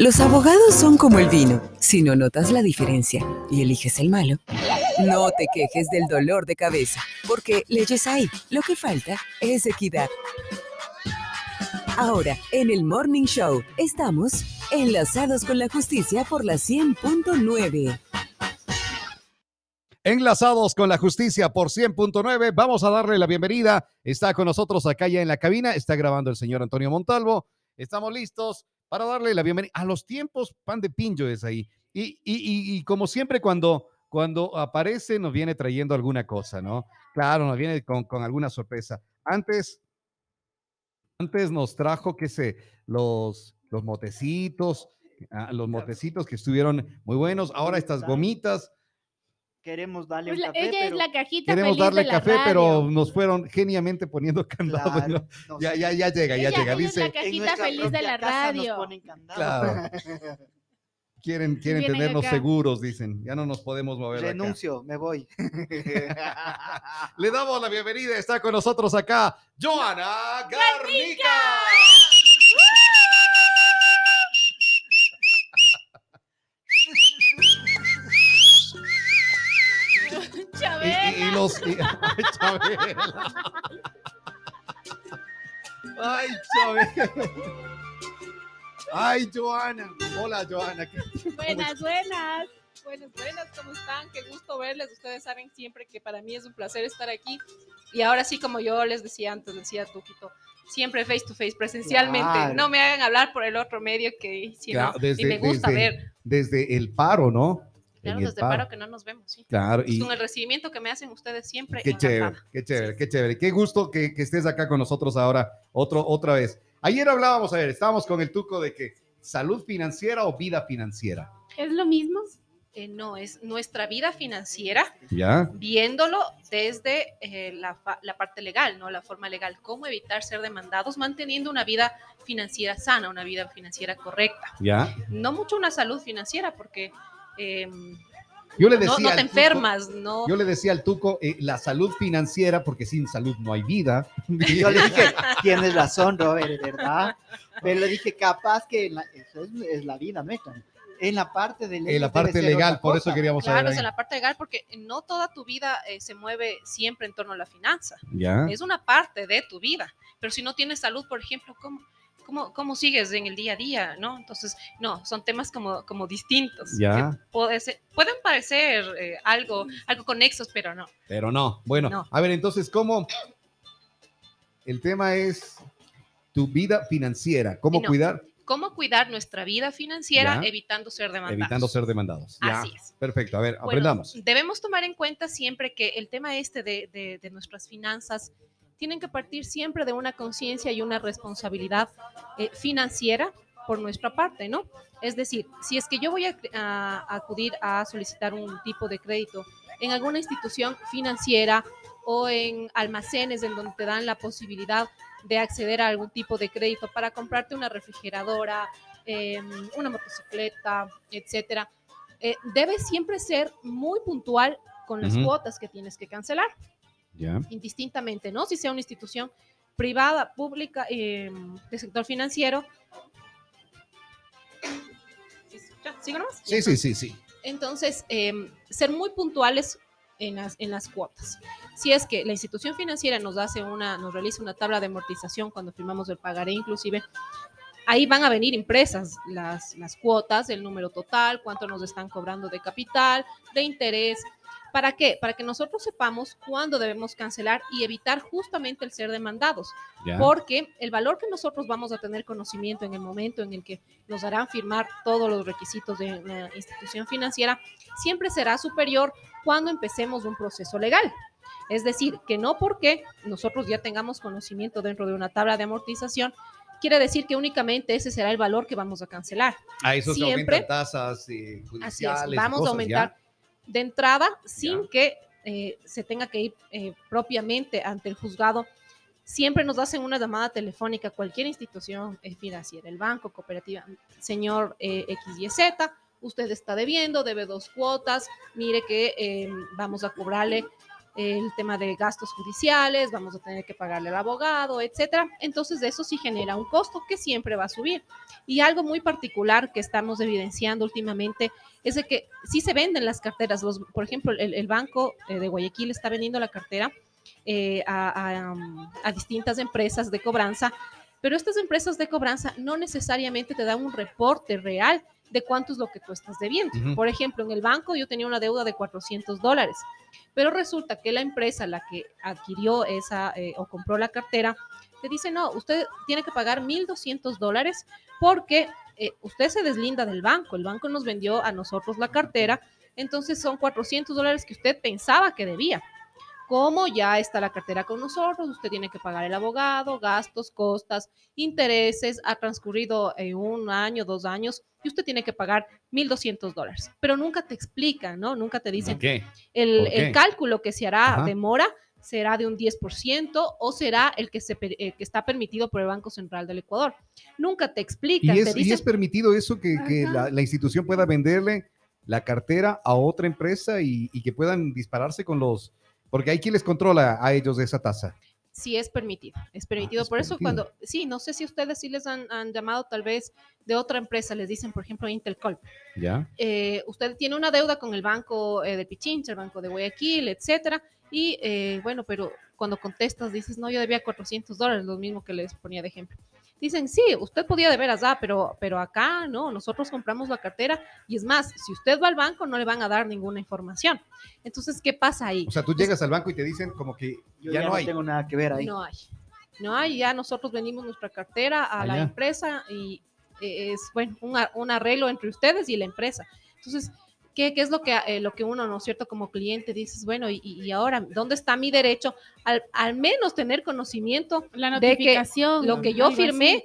Los abogados son como el vino. Si no notas la diferencia y eliges el malo, no te quejes del dolor de cabeza, porque leyes hay. Lo que falta es equidad. Ahora, en el Morning Show, estamos enlazados con la justicia por la 100.9. Enlazados con la justicia por 100.9, vamos a darle la bienvenida. Está con nosotros acá ya en la cabina, está grabando el señor Antonio Montalvo. Estamos listos para darle la bienvenida a los tiempos. Pan de Pinjo es ahí. Y, y, y, como siempre, cuando, cuando aparece, nos viene trayendo alguna cosa, ¿no? Claro, nos viene con, con alguna sorpresa. Antes, antes nos trajo, qué sé, los, los motecitos, ah, los motecitos que estuvieron muy buenos. Ahora estas gomitas queremos darle Pues un la- café, ella pero es la cajita Queremos feliz darle de la café, radio. pero nos fueron geniamente poniendo candado. Claro, ¿no? nos- Ya, ya, ya llega, ya llega. ella es la Dice, cajita en nuestra feliz de la casa nos radio. ponen candado. Claro. quieren, quieren tenernos acá. seguros, dicen. Ya no nos podemos mover. acá. Renuncio, me voy. Le damos la bienvenida. Está con nosotros acá Joana Garnica. Y, Chabela. y- y los. y- ay, Chabela. Ay, Chabela. Ay, Joana. Hola, Joana. ¿Qué- Buenas, buenas. Buenas, buenas, ¿cómo están? Qué gusto verles. Ustedes saben siempre que para mí es un placer estar aquí. Y ahora sí, como yo les decía antes, decía Tuquito, siempre face to face, presencialmente. Claro. No me hagan hablar por el otro medio que si Claro, desde- me gusta desde- ver. Desde el paro, ¿no? El desde paro que no nos vemos, sí. Claro, y Con el recibimiento que me hacen ustedes siempre. qué chévere, qué chévere, qué chévere. Qué gusto que, que estés acá con nosotros ahora, otro, otra vez. Ayer hablábamos, a ver, estábamos con el tuco de que salud financiera o vida financiera. ¿Es lo mismo? Eh, no, es nuestra vida financiera ¿Ya? viéndolo desde eh, la, la parte legal, ¿no? La forma legal, cómo evitar ser demandados manteniendo una vida financiera sana, una vida financiera correcta. ¿Ya? No mucho una salud financiera porque eh, Yo le no, decía no te al Tuco- enfermas, no. Yo le decía al Tuco, eh, la salud financiera, porque sin salud no hay vida. Yo le dije, tienes razón, Robert, ¿verdad? Pero le dije, capaz que la- eso es, es la vida nuestra. En la parte de En la parte legal, por eso queríamos Claro, saber. es en la parte legal porque no toda tu vida eh, se mueve siempre en torno a la finanza. ¿Ya? Es una parte de tu vida. Pero si no tienes salud, por ejemplo, ¿cómo, cómo, cómo sigues en el día a día? ¿no? Entonces, no, son temas como, como distintos. Ya. que puede ser- pueden parecer eh, algo, algo conexos, pero no. Pero no. Bueno, No. a ver, entonces, ¿cómo? El tema es tu vida financiera. ¿Cómo No. cuidar? ¿Cómo cuidar nuestra vida financiera Ya. evitando ser demandados? Evitando ser demandados. Ya. Así es. Perfecto. A ver, Bueno, aprendamos. debemos tomar en cuenta siempre que el tema este de, de- de nuestras finanzas tienen que partir siempre de una conciencia y una responsabilidad eh, financiera por nuestra parte, ¿no? Es decir, si es que yo voy a, a acudir a solicitar un tipo de crédito en alguna institución financiera o en almacenes en donde te dan la posibilidad de acceder a algún tipo de crédito para comprarte una refrigeradora, eh, una motocicleta, etcétera, eh, debes siempre ser muy puntual con las Ujú. cuotas que tienes que cancelar, Indistintamente, ¿no? Si sea una institución privada, pública, eh, de sector financiero. ¿Ya? ¿Sigo nomás? Sí, sí, sí, sí. Entonces, eh, ser muy puntuales en las, en las cuotas. Si es que la institución financiera nos hace una, nos realiza una tabla de amortización cuando firmamos el pagaré, inclusive, ahí van a venir impresas las, las cuotas, el número total, cuánto nos están cobrando de capital, de interés. ¿Para qué? Para que nosotros sepamos cuándo debemos cancelar y evitar justamente el ser demandados porque el valor que nosotros vamos a tener conocimiento en el momento en el que nos harán firmar todos los requisitos de una institución financiera siempre será superior cuando empecemos un proceso legal. Es decir, que no porque nosotros ya tengamos conocimiento dentro de una tabla de amortización, quiere decir que únicamente ese será el valor que vamos a cancelar. A eso se siempre- aumentan tasas eh, Así judiciales. es, y vamos cosas, a aumentar de entrada sin que eh, se tenga que ir eh, propiamente ante el juzgado. Siempre nos hacen una llamada telefónica, cualquier institución eh, financiera, el banco, cooperativa, señor XYZ, usted está debiendo, debe dos cuotas, mire que vamos a cobrarle el tema de gastos judiciales, vamos a tener que pagarle al abogado, etcétera. Entonces, eso sí genera un costo que siempre va a subir. Y algo muy particular que estamos evidenciando últimamente es de que sí se venden las carteras. Los, por ejemplo, el, el Banco eh, de Guayaquil está vendiendo la cartera eh, a, a, um, a distintas empresas de cobranza, pero estas empresas de cobranza no necesariamente te dan un reporte real de cuánto es lo que tú estás debiendo. Por ejemplo, en el banco yo tenía una deuda de 400 dólares, pero resulta que la empresa, la que adquirió esa eh, o compró la cartera, te dice, no, usted tiene que pagar 1.200 dólares porque eh, usted se deslinda del banco, el banco nos vendió a nosotros la cartera, entonces son 400 dólares que usted pensaba que debía. Como ya está la cartera con nosotros, usted tiene que pagar el abogado, gastos, costas, intereses, ha transcurrido eh, un año, dos años, y usted tiene que pagar 1.200 dólares. Pero nunca te explican, ¿no? Nunca te dicen ¿Qué? el, el cálculo que se hará Ajá. de mora será de un 10% o será el que, se, eh, que está permitido por el Banco Central del Ecuador. Nunca te ¿Y explican, es, te y dicen, es permitido eso que, la, la institución pueda venderle la cartera a otra empresa y, y que puedan dispararse con los... Porque hay quien les controla a ellos esa tasa. sí es permitido, es permitido. es por eso permitido. cuando, sí, no sé si ustedes sí les han, han llamado tal vez de otra empresa, les dicen, por ejemplo, Intelcolp. ¿Ya? eh, usted tiene una deuda con el banco eh, de Pichincha, el banco de Guayaquil, etcétera, y eh, bueno, pero cuando contestas dices, no, yo debía 400 dólares, lo mismo que les ponía de ejemplo. Dicen, sí, usted podía deber allá, pero, pero acá no, nosotros compramos la cartera y es más, si usted va al banco no le van a dar ninguna información. Entonces, ¿qué pasa ahí? O sea, tú llegas al banco y te dicen como que Yo ya, no hay. tengo nada que ver ahí. No hay. No hay, ya nosotros vendimos nuestra cartera a la empresa y eh, es, bueno, un arreglo entre ustedes y la empresa. Entonces, ¿qué, qué es lo que, eh, lo que uno, ¿no es cierto?, como cliente dices, bueno, y, y ahora, ¿dónde está mi derecho? Al, al menos tener conocimiento La de que lo que yo firmé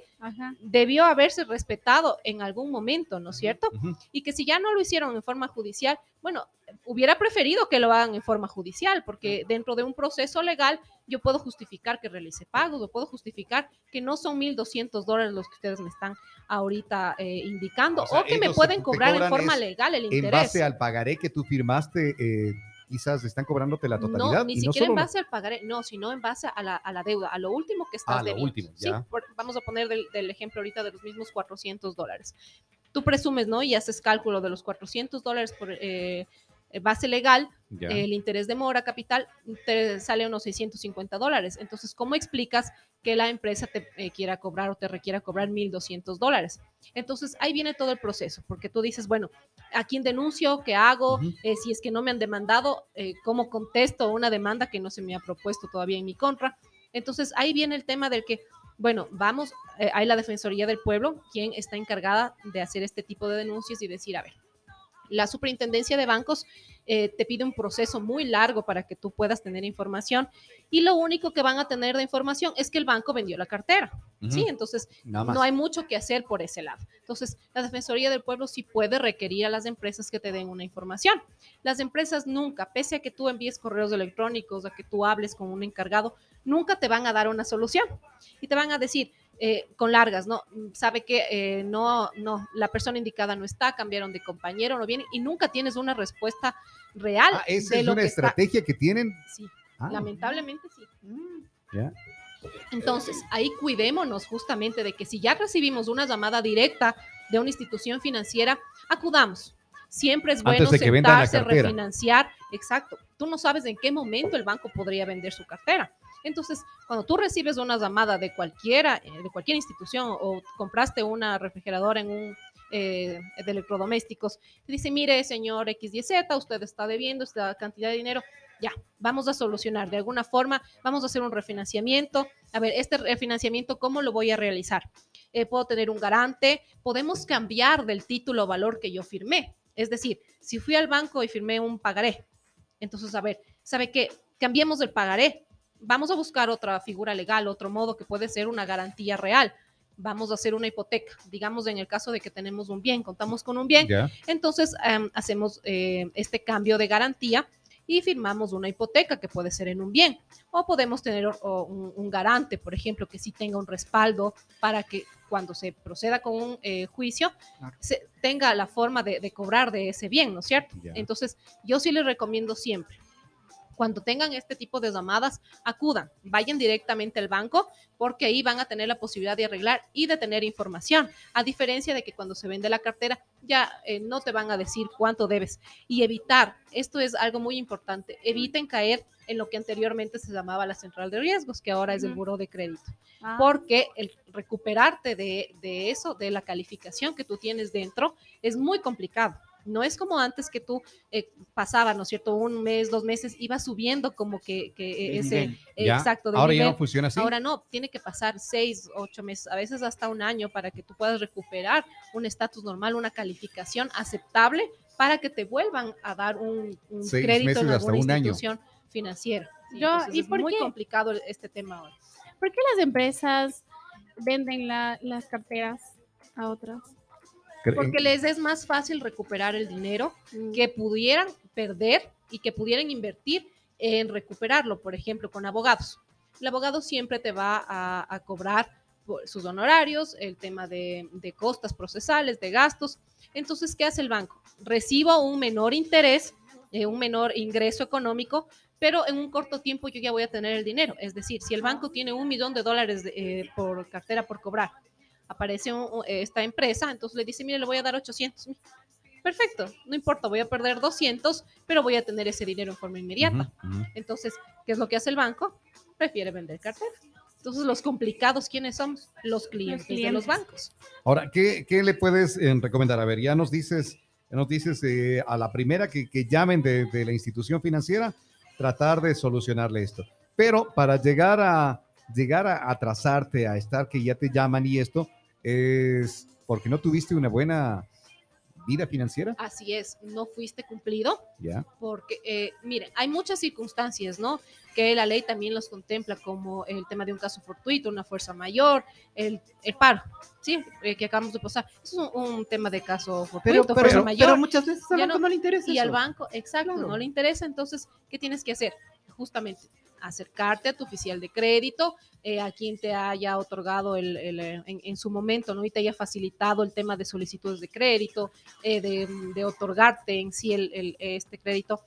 debió haberse respetado en algún momento, ¿no es cierto? Y que si ya no lo hicieron en forma judicial, bueno, hubiera preferido que lo hagan en forma judicial, porque dentro de un proceso legal yo puedo justificar que realice pagos, o puedo justificar que no son 1.200 dólares los que ustedes me están ahorita eh, indicando, O sea, o que me pueden cobrar en forma legal el En interés. base al pagaré que tú firmaste, eh, quizás están cobrándote la totalidad. No, ni y no siquiera solo en base al pagaré, no, sino en base a la, a la deuda, a lo último que estás Ah, lo debiendo. último, Sí, por- vamos a poner del, del ejemplo ahorita de los mismos 400 dólares. Tú presumes, ¿no? Y haces cálculo de los 400 dólares por eh, base legal, Ya. el interés de mora capital te sale unos 650 dólares. Entonces, ¿cómo explicas que la empresa te eh, quiera cobrar o te requiera cobrar 1.200 dólares? Entonces, ahí viene todo el proceso, porque tú dices, bueno, ¿a quién denuncio? ¿Qué hago? Eh, si es que no me han demandado, eh, ¿cómo contesto una demanda que no se me ha propuesto todavía en mi contra? Entonces, ahí viene el tema del que, bueno, vamos, eh, hay la Defensoría del Pueblo, quien está encargada de hacer este tipo de denuncias y decir, a ver, la superintendencia de bancos eh, te pide un proceso muy largo para que tú puedas tener información y lo único que van a tener de información es que el banco vendió la cartera. Ujú. Sí, entonces no hay mucho que hacer por ese lado. Entonces, la Defensoría del Pueblo sí puede requerir a las empresas que te den una información. Las empresas nunca, pese a que tú envíes correos electrónicos, a que tú hables con un encargado, nunca te van a dar una solución. Y te van a decir, eh, con largas, ¿no? Sabe que eh, no, no, la persona indicada no está, cambiaron de compañero, no viene, y nunca tienes una respuesta real Ah, esa de es lo una que está- estrategia que tienen. Sí, Ah, lamentablemente sí. ya. Entonces, ahí cuidémonos justamente de que si ya recibimos una llamada directa de una institución financiera, acudamos. Siempre es bueno sentarse, refinanciar. Exacto. Tú no sabes en qué momento el banco podría vender su cartera. Entonces, cuando tú recibes una llamada de cualquiera, eh, de cualquier institución o compraste una refrigeradora en un eh, de electrodomésticos, te dice, mire, señor XYZ, usted está debiendo esta cantidad de dinero, ya, vamos a solucionar de alguna forma, vamos a hacer un refinanciamiento. A ver, este refinanciamiento, ¿cómo lo voy a realizar? Eh, puedo tener un garante, podemos cambiar del título valor que yo firmé. Es decir, si fui al banco y firmé un pagaré, entonces, a ver, ¿sabe qué? Cambiemos el pagaré. Vamos a buscar otra figura legal, otro modo que puede ser una garantía real. Vamos a hacer una hipoteca. Digamos, en el caso de que tenemos un bien, contamos con un bien, entonces em, hacemos eh, este cambio de garantía y firmamos una hipoteca que puede ser en un bien. O podemos tener o un, un garante, por ejemplo, que sí tenga un respaldo para que cuando se proceda con un eh, juicio Claro. se tenga la forma de, de cobrar de ese bien, ¿no es cierto? Ya. Entonces, yo sí les recomiendo siempre Cuando tengan este tipo de llamadas, acudan, vayan directamente al banco porque ahí van a tener la posibilidad de arreglar y de tener información, a diferencia de que cuando se vende la cartera ya eh, no te van a decir cuánto debes. Y evitar, esto es algo muy importante, eviten caer en lo que anteriormente se llamaba la central de riesgos, que ahora es el buró de crédito. Ah, porque el recuperarte de, de eso, de la calificación que tú tienes dentro, es muy complicado. No es como antes que tú eh, pasaba, ¿no es cierto? Un mes, dos meses, iba subiendo como que, que ese... nivel. eh, Ya. Exacto, de Ahora ya no funciona así. Ahora no, tiene que pasar seis, ocho meses, a veces hasta un año para que tú puedas recuperar un estatus normal, una calificación aceptable para que te vuelvan a dar un, un Seis crédito meses en hasta alguna año. institución financiera. Sí, Yo- entonces ¿y es por muy qué? complicado este tema ahora. ¿Por qué las empresas venden la- las carteras a otras? Porque les es más fácil recuperar el dinero que pudieran perder y que pudieran invertir en recuperarlo, por ejemplo, con abogados. El abogado siempre te va a, a cobrar sus honorarios, el tema de, de costas procesales, de gastos. Entonces, ¿qué hace el banco? Recibo un menor interés, eh, un menor ingreso económico, pero en un corto tiempo yo ya voy a tener el dinero. Es decir, si el banco tiene un millón de dólares de, eh, por cartera por cobrar, aparece un- esta empresa, entonces le dice, mire, le voy a dar 800 mil. Perfecto, no importa, voy a perder 200, pero voy a tener ese dinero en forma inmediata. Entonces, ¿qué es lo que hace el banco? Prefiere vender cartera. Entonces, los complicados, ¿quiénes somos? Los clientes, de los clientes. bancos. Ahora, ¿qué, qué le puedes eh, recomendar? A ver, ya nos dices, ya nos dices eh, a la primera que, que llamen de, de la institución financiera, tratar de solucionarle esto. Pero para llegar a llegar a atrasarte, a estar que ya te llaman y esto, es porque no tuviste una buena vida financiera. Así es, no fuiste cumplido Ya. porque, eh, miren, hay muchas circunstancias, ¿no? Que la ley también los contempla, como el tema de un caso fortuito, una fuerza mayor, el, el paro, ¿sí? Eh, que acabamos de pasar. Eso es un, un tema de caso Pero, fortuito, fuerza pero, mayor. pero muchas veces al banco no- no, le interesa y al banco, exacto, Claro. no le interesa, entonces, ¿qué tienes que hacer? Justamente acercarte a tu oficial de crédito, eh, a quien te haya otorgado el, el, eh, en, en su momento, ¿no? Y te haya facilitado el tema de solicitudes de crédito, eh, de, de otorgarte en sí el, el- este crédito,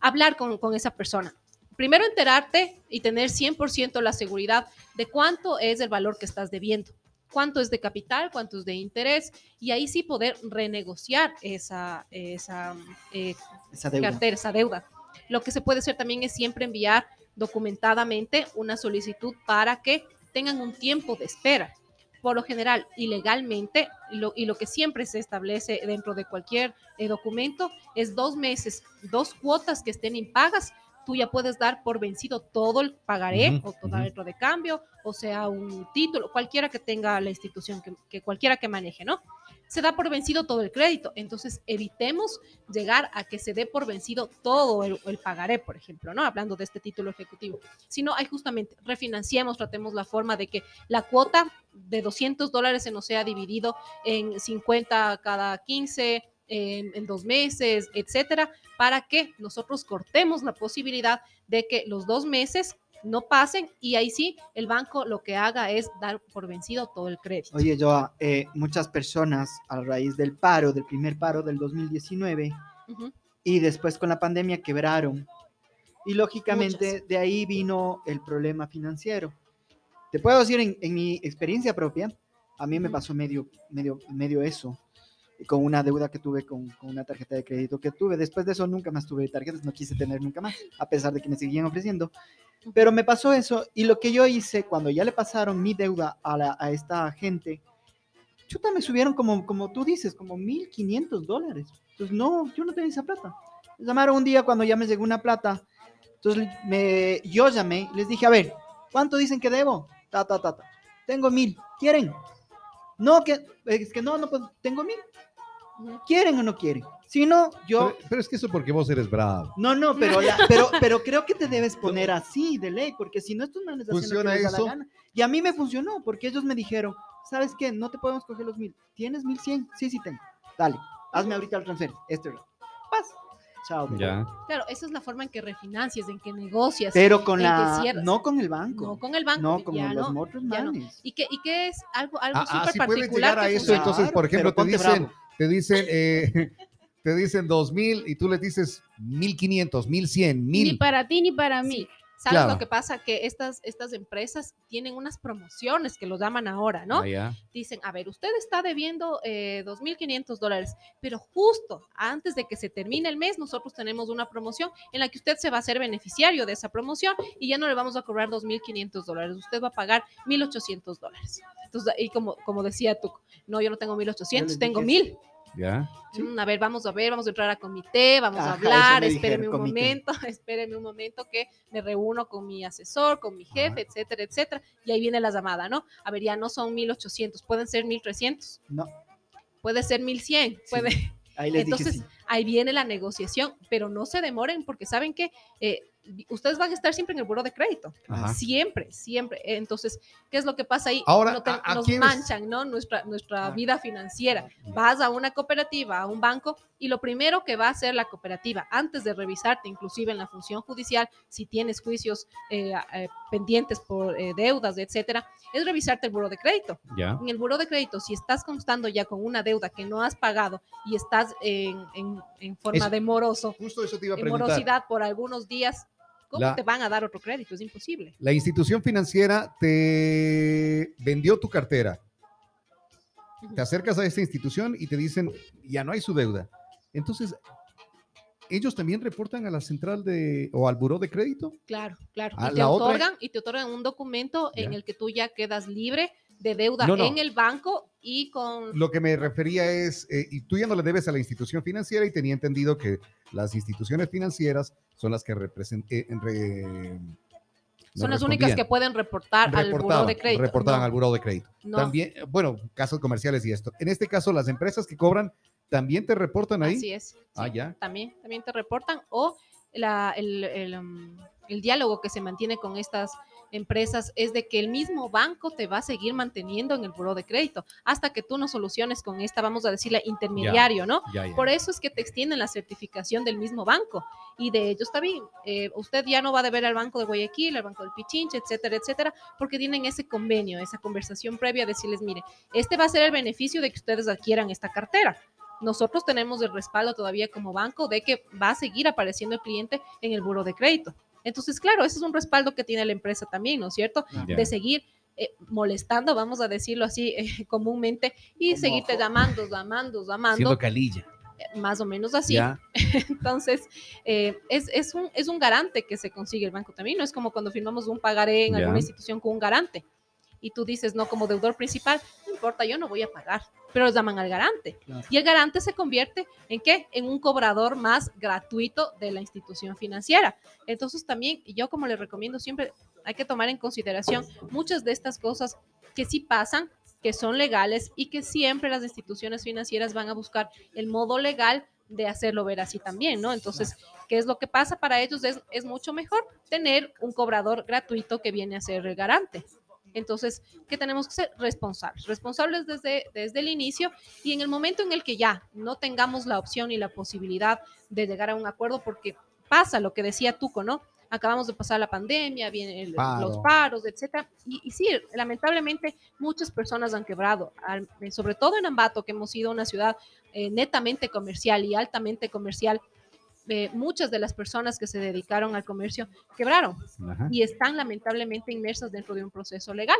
hablar con, con esa persona. Primero enterarte y tener 100% la seguridad de cuánto es el valor que estás debiendo, cuánto es de capital, cuánto es de interés, y ahí sí poder renegociar esa, esa eh, Esa deuda. cartera, esa deuda. Lo que se puede hacer también es siempre enviar documentadamente una solicitud para que tengan un tiempo de espera. Por lo general, ilegalmente, y lo, y lo que siempre se establece dentro de cualquier eh, documento es dos meses, dos cuotas que estén impagas. Tú ya puedes dar por vencido todo el pagaré o todo ujú. el de cambio, o sea, un título, cualquiera que tenga la institución, que, que cualquiera que maneje, ¿no? Se da por vencido todo el crédito. Entonces, evitemos llegar a que se dé por vencido todo el, el pagaré, por ejemplo, ¿no? Hablando de este título ejecutivo. Sino hay justamente, refinanciemos, tratemos la forma de que la cuota de 200 dólares se nos sea dividido en 50 cada 15, en, en dos meses, etcétera, para que nosotros cortemos la posibilidad de que los dos meses no pasen y ahí sí el banco lo que haga es dar por vencido todo el crédito. Oye, yo, eh, muchas personas a raíz del paro, del primer paro del 2019 Ujú. y después con la pandemia quebraron. Y lógicamente de ahí vino el problema financiero. Te puedo decir en, en mi experiencia propia, a mí me pasó medio, medio, medio eso, con una deuda que tuve con, con una tarjeta de crédito que tuve. Después de eso nunca más tuve tarjetas, no quise tener nunca más, a pesar de que me seguían ofreciendo. Pero me pasó eso y lo que yo hice cuando ya le pasaron mi deuda a, la- a esta gente, chuta, me subieron como, como tú dices, como 1.500 dólares. Entonces, no, yo no tenía esa plata. Me llamaron un día cuando ya me llegó una plata. Entonces, me, yo llamé, les dije, a ver, ¿cuánto dicen que debo? Ta, ta, ta, ta. Tengo mil. ¿Quieren? No, que, es que no, no, puedo. tengo mil. ¿Quieren o no quieren? Si no, yo... Pero, pero es que eso porque vos eres bravo. No, no, pero, la- pero, pero creo que te debes poner así de ley, porque si no, estos manes hacen lo que ¿Funciona les da la eso? gana. Y a mí me funcionó, porque ellos me dijeron, ¿sabes qué? No te podemos coger los mil. ¿Tienes mil cien? Sí, sí tengo. Dale, hazme ahorita el transfer. Este es. Paz. Chao. Ya. Claro, esa es la forma en que refinancias, en que negocias. Pero con la... No con el banco. no con el banco. No, con ya los no. otros no. manes. Y que, y que es algo, algo Ah, súper ah, sí puedes particular. llegar a eso, entonces, por ejemplo, te dicen, bravo. Te dicen, eh, te dicen 2000 y tú les dices 1500, 1100, Ni 1000. para ti ni para mí. Sí. ¿Sabes Claro. lo que pasa? Que estas, estas empresas tienen unas promociones que los llaman ahora, ¿no? Ah. Dicen, a ver, usted está debiendo eh, 2.500 dólares, pero justo antes de que se termine el mes, nosotros tenemos una promoción en la que usted se va a hacer beneficiario de esa promoción y ya no le vamos a cobrar 2.500 dólares, usted va a pagar 1.800 dólares. Entonces, y como, como decía tú, no, yo no tengo 1.800, les tengo dije 1.000. Ya. Sí. Mm, a ver, vamos a ver, vamos a entrar a comité, vamos Ajá, a hablar, me espéreme un comité. momento, espéreme un momento que me reúno con mi asesor, con mi jefe, etcétera, etcétera. Y ahí viene la llamada, ¿no? A ver, ya no son 1800, pueden ser 1300, No, puede ser 1100, puede. ahí les Entonces, dije sí. Ahí viene la negociación, pero no se demoren porque saben que eh, ustedes van a estar siempre en el buro de crédito. Ajá. Siempre, siempre. Entonces, ¿qué es lo que pasa ahí? Ahora, No te- ¿a- a nos manchan, ¿no? Nuestra, nuestra Ah. vida financiera. Vas a una cooperativa, a un banco, y lo primero que va a hacer la cooperativa, antes de revisarte, inclusive en la función judicial, si tienes juicios eh, eh, pendientes por eh, deudas, etcétera, es revisarte el buro de crédito. Ya. En el buro de crédito, si estás constando ya con una deuda que no has pagado y estás en, en- en forma Eso- de moroso, Justo eso te iba a en preguntar. morosidad por algunos días, ¿cómo La- te van a dar otro crédito? Es imposible. La institución financiera te vendió tu cartera. Te acercas a esta institución y te dicen, ya no hay su deuda. Entonces, ellos también reportan a la central de o al buró de crédito. Claro, claro. Y, te otra- otorgan, y te otorgan un documento en Ya. el que tú ya quedas libre de deuda No, no. en el banco y con... Lo que me refería es, eh, y tú ya no le debes a la institución financiera y tenía entendido que las instituciones financieras son las que representan... son las únicas que pueden reportar al buró de crédito. Reportaban No, al buró de crédito. no, También, eh, bueno, casos comerciales y esto. En este caso, las empresas que cobran también te reportan ahí. Así es. Ah, sí, ya. También, también te reportan o la- el, el, um, el diálogo que se mantiene con estas empresas es de que el mismo banco te va a seguir manteniendo en el buró de crédito hasta que tú no soluciones con esta, vamos a decirle, intermediario, ¿no? Ya, ya. Por eso es que te extienden la certificación del mismo banco. Y de ellos está bien. eh, usted ya no va a deber al Banco de Guayaquil, al Banco del Pichinche, etcétera, etcétera, porque tienen ese convenio, esa conversación previa, decirles, mire, este va a ser el beneficio de que ustedes adquieran esta cartera. Nosotros tenemos el respaldo todavía como banco de que va a seguir apareciendo el cliente en el buro de crédito. Entonces, claro, ese es un respaldo que tiene la empresa también, ¿no es cierto? De seguir eh, molestando, vamos a decirlo así eh, comúnmente, y Como seguirte llamando, llamando, llamando, Siendo calilla. eh, más o menos así. Entonces, eh, es, es, un, es un garante que se consigue el banco también, no es como cuando firmamos un pagaré en alguna institución con un garante. Y tú dices, no, como deudor principal, no importa, yo no voy a pagar, pero los llaman al garante. Claro. Y el garante se convierte en qué? En un cobrador más gratuito de la institución financiera. Entonces también yo como les recomiendo siempre hay que tomar en consideración muchas de estas cosas que sí pasan, que son legales y que siempre las instituciones financieras van a buscar el modo legal de hacerlo ver así también, ¿no? Entonces, ¿qué es lo que pasa para ellos? Es, es mucho mejor tener un cobrador gratuito que viene a ser el garante. Entonces, ¿qué tenemos que ser? Responsables. Responsables desde, desde el inicio y en el momento en el que ya no tengamos la opción y la posibilidad de llegar a un acuerdo, porque pasa lo que decía Tuco, ¿no? Acabamos de pasar la pandemia, vienen Paro. los paros, etcétera. Y, y sí, lamentablemente muchas personas han quebrado, al- sobre todo en Ambato, que hemos sido una ciudad eh, netamente comercial y altamente comercial. Eh, muchas de las personas que se dedicaron al comercio quebraron Ajá. y están lamentablemente inmersas dentro de un proceso legal.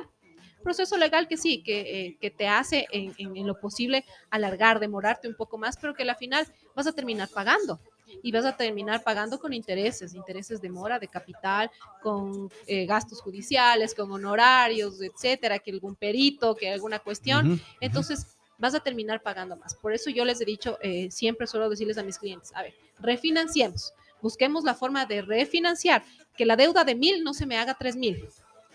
Proceso legal que sí, que, eh, que te hace en, en- en lo posible alargar, demorarte un poco más, pero que al final vas a terminar pagando. Y vas a terminar pagando con intereses, intereses de mora, de capital, con eh, gastos judiciales, con honorarios, etcétera, que algún perito, que alguna cuestión. Entonces, vas a terminar pagando más. Por eso yo les he dicho, eh, siempre suelo decirles a mis clientes, a ver, refinanciemos, busquemos la forma de refinanciar, que la deuda de mil no se me haga tres mil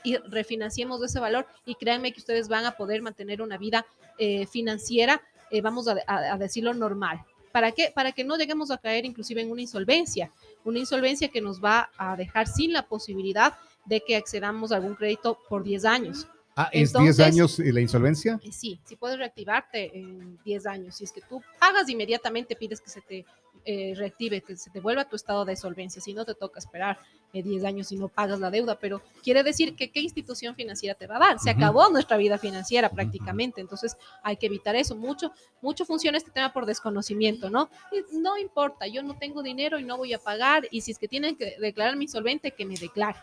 y refinanciemos ese valor y créanme que ustedes van a poder mantener una vida eh, financiera, eh, vamos a, decirlo normal. ¿Para qué? Para que no lleguemos a caer inclusive en una insolvencia, una insolvencia que nos va a dejar sin la posibilidad de que accedamos a algún crédito por 10 años. Ah, ¿es 10 Entonces- años eh, la insolvencia? Eh, Sí, sí puedes reactivarte en 10 años. Si es que tú pagas inmediatamente, pides que se te eh, reactive, que se te vuelva a tu estado de solvencia. Si no, te toca esperar eh, 10 años y no pagas la deuda. Pero quiere decir que qué institución financiera te va a dar. Se acabó nuestra vida financiera prácticamente. Entonces hay que evitar eso. Mucho, mucho funciona este tema por desconocimiento, ¿no? No importa, yo no tengo dinero y no voy a pagar. Y si es que tienen que declararme insolvente, que me declare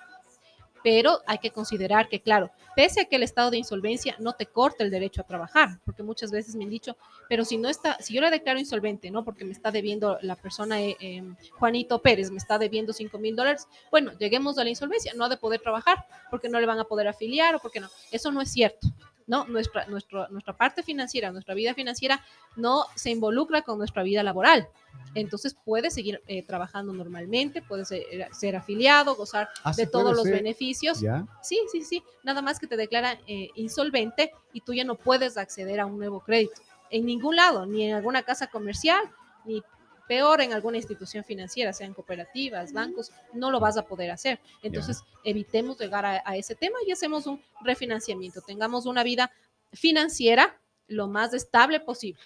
pero hay que considerar que, claro, pese a que el estado de insolvencia no te corta el derecho a trabajar, porque muchas veces me han dicho, pero si no está, si yo le declaro insolvente, ¿no? Porque me está debiendo la persona, eh, eh, Juanito Pérez, me está debiendo 5 mil dólares, bueno, lleguemos a la insolvencia, no ha de poder trabajar, porque no le van a poder afiliar o porque no. Eso no es cierto. ¿No? Nuestra, nuestro, nuestra parte financiera, nuestra vida financiera no se involucra con nuestra vida laboral. Entonces puedes seguir eh, trabajando normalmente, puedes ser, ser afiliado, gozar Ah, sí de todos los ser. beneficios. ¿Ya? Sí, sí, sí. Nada más que te declaran eh, insolvente y tú ya no puedes acceder a un nuevo crédito. En ningún lado, ni en alguna casa comercial, ni peor en alguna institución financiera, sean cooperativas, bancos, no lo vas a poder hacer. Entonces, evitemos llegar a, a ese tema y hacemos un refinanciamiento. Tengamos una vida financiera lo más estable posible,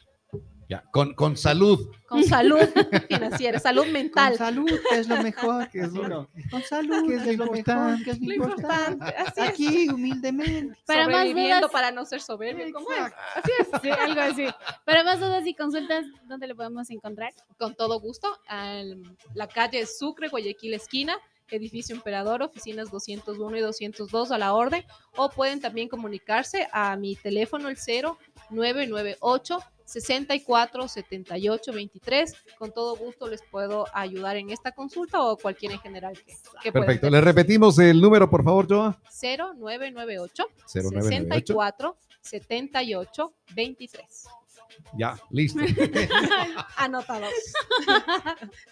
Ya. Con, con salud. con salud financiera, salud mental. Con salud es lo mejor. Que es lo- Sí, no. Con salud que es, es lo lo mejor. importante. Que es Lo lo importante. importante, así es. Aquí, humildemente. Para más dudas- para no ser soberbio, ¿cómo es? Sí, algo así. Para más dudas y consultas, ¿dónde le podemos encontrar? con todo gusto. Al- la calle Sucre, Guayaquil Esquina, edificio Emperador, oficinas 201 y 202 a la orden. O pueden también comunicarse a mi teléfono, el 0998 64 78 23. Con todo gusto les puedo ayudar en esta consulta o cualquiera en general que, que Perfecto. Le repetimos el número, por favor, Joa. 0998 0998. 64 78 23. Ya, listo. Anotados.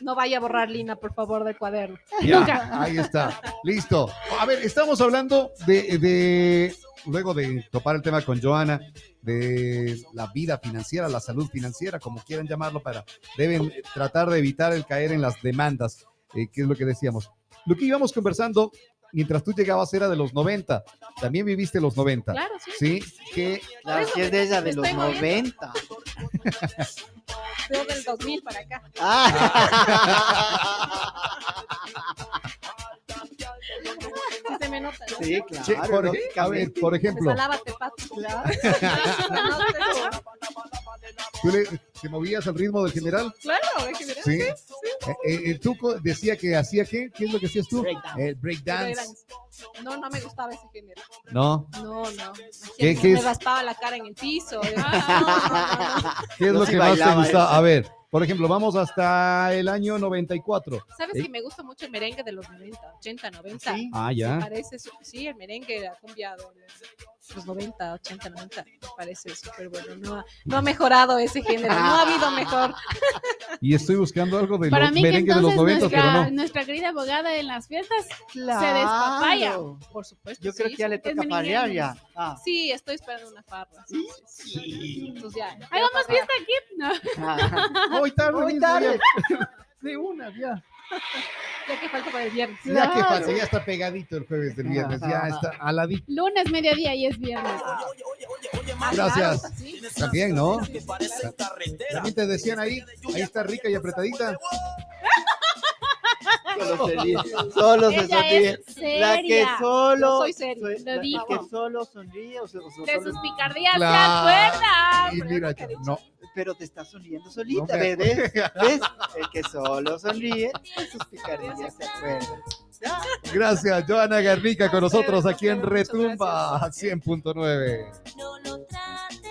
no vaya a borrar Lina, por favor, del cuaderno. Ya, ahí está. Listo. A ver, estamos hablando de, de- luego de topar el tema con Joana, de la vida financiera, la salud financiera, como quieran llamarlo, para deben tratar de evitar el caer en las demandas, eh, que es lo que decíamos. Lo que íbamos conversando mientras tú llegabas era de los 90. También viviste los 90. Claro, sí. Sí, que Claro, si es de ella de los estoy moviendo. 90. Yo del 2000 para acá. Sí se me nota, ¿no? Sí, claro. por, ej- a ver, por ejemplo, Salávate, pato. Claro. ¿tú le- te movías al ritmo del general? Claro, es que mira, Sí. Eh, eh, el Tuco decía que hacía qué? ¿Qué es lo que hacías tú? Breakdance. El breakdance. No, no me gustaba ese género. No. No, no. ¿Qué- qué me es? raspaba la cara en el piso. Ah, no, no, no, no. ¿Qué es lo sí que más te gustaba? A ver, por ejemplo, vamos hasta el año 94. ¿Sabes ¿Eh? que me gusta mucho el merengue de los 90, 80, 90? Sí. Ah, Me ya. parece, su- sí, el merengue, la cumbia de los 90, 80, 90, me parece súper bueno. No, ha- no ha mejorado ese género, no ha habido mejor. Y estoy buscando algo de Para los mí que merengue de los entonces 90, pero nuestra, no. nuestra querida abogada en las fiestas Claro. despapaya. Por supuesto. Yo creo sí, que ya le toca parear ya. Ah. Sí, estoy esperando una farra. Sí, sí, sí. Entonces ya. Hagamos fiesta aquí. No. Ah. Hoy tarde, Hoy tarde. ya. De una, ya. Ya que falta para el viernes. Ya que pasa, ya está pegadito el jueves del viernes, ya está aladito. Lunes, mediodía y es viernes. Gracias. Claro, sí. También, ¿no? Sí, sí, sí. También te decían ahí, ahí está rica y apretadita. Solo se ríe. Solo se sonríe. seria. La que solo. Yo soy seria, soy- lo la que solo sonríe o, se- o se- De solo- sus picardías Claro. se acuerda. Y mira, no, Pero te está sonriendo solita, No me ¿ves? ¿Ves? El que solo sonríe, de sus picardías se acuerda. Gracias, Joana Garnica con nosotros aquí en. Retumba 100.9.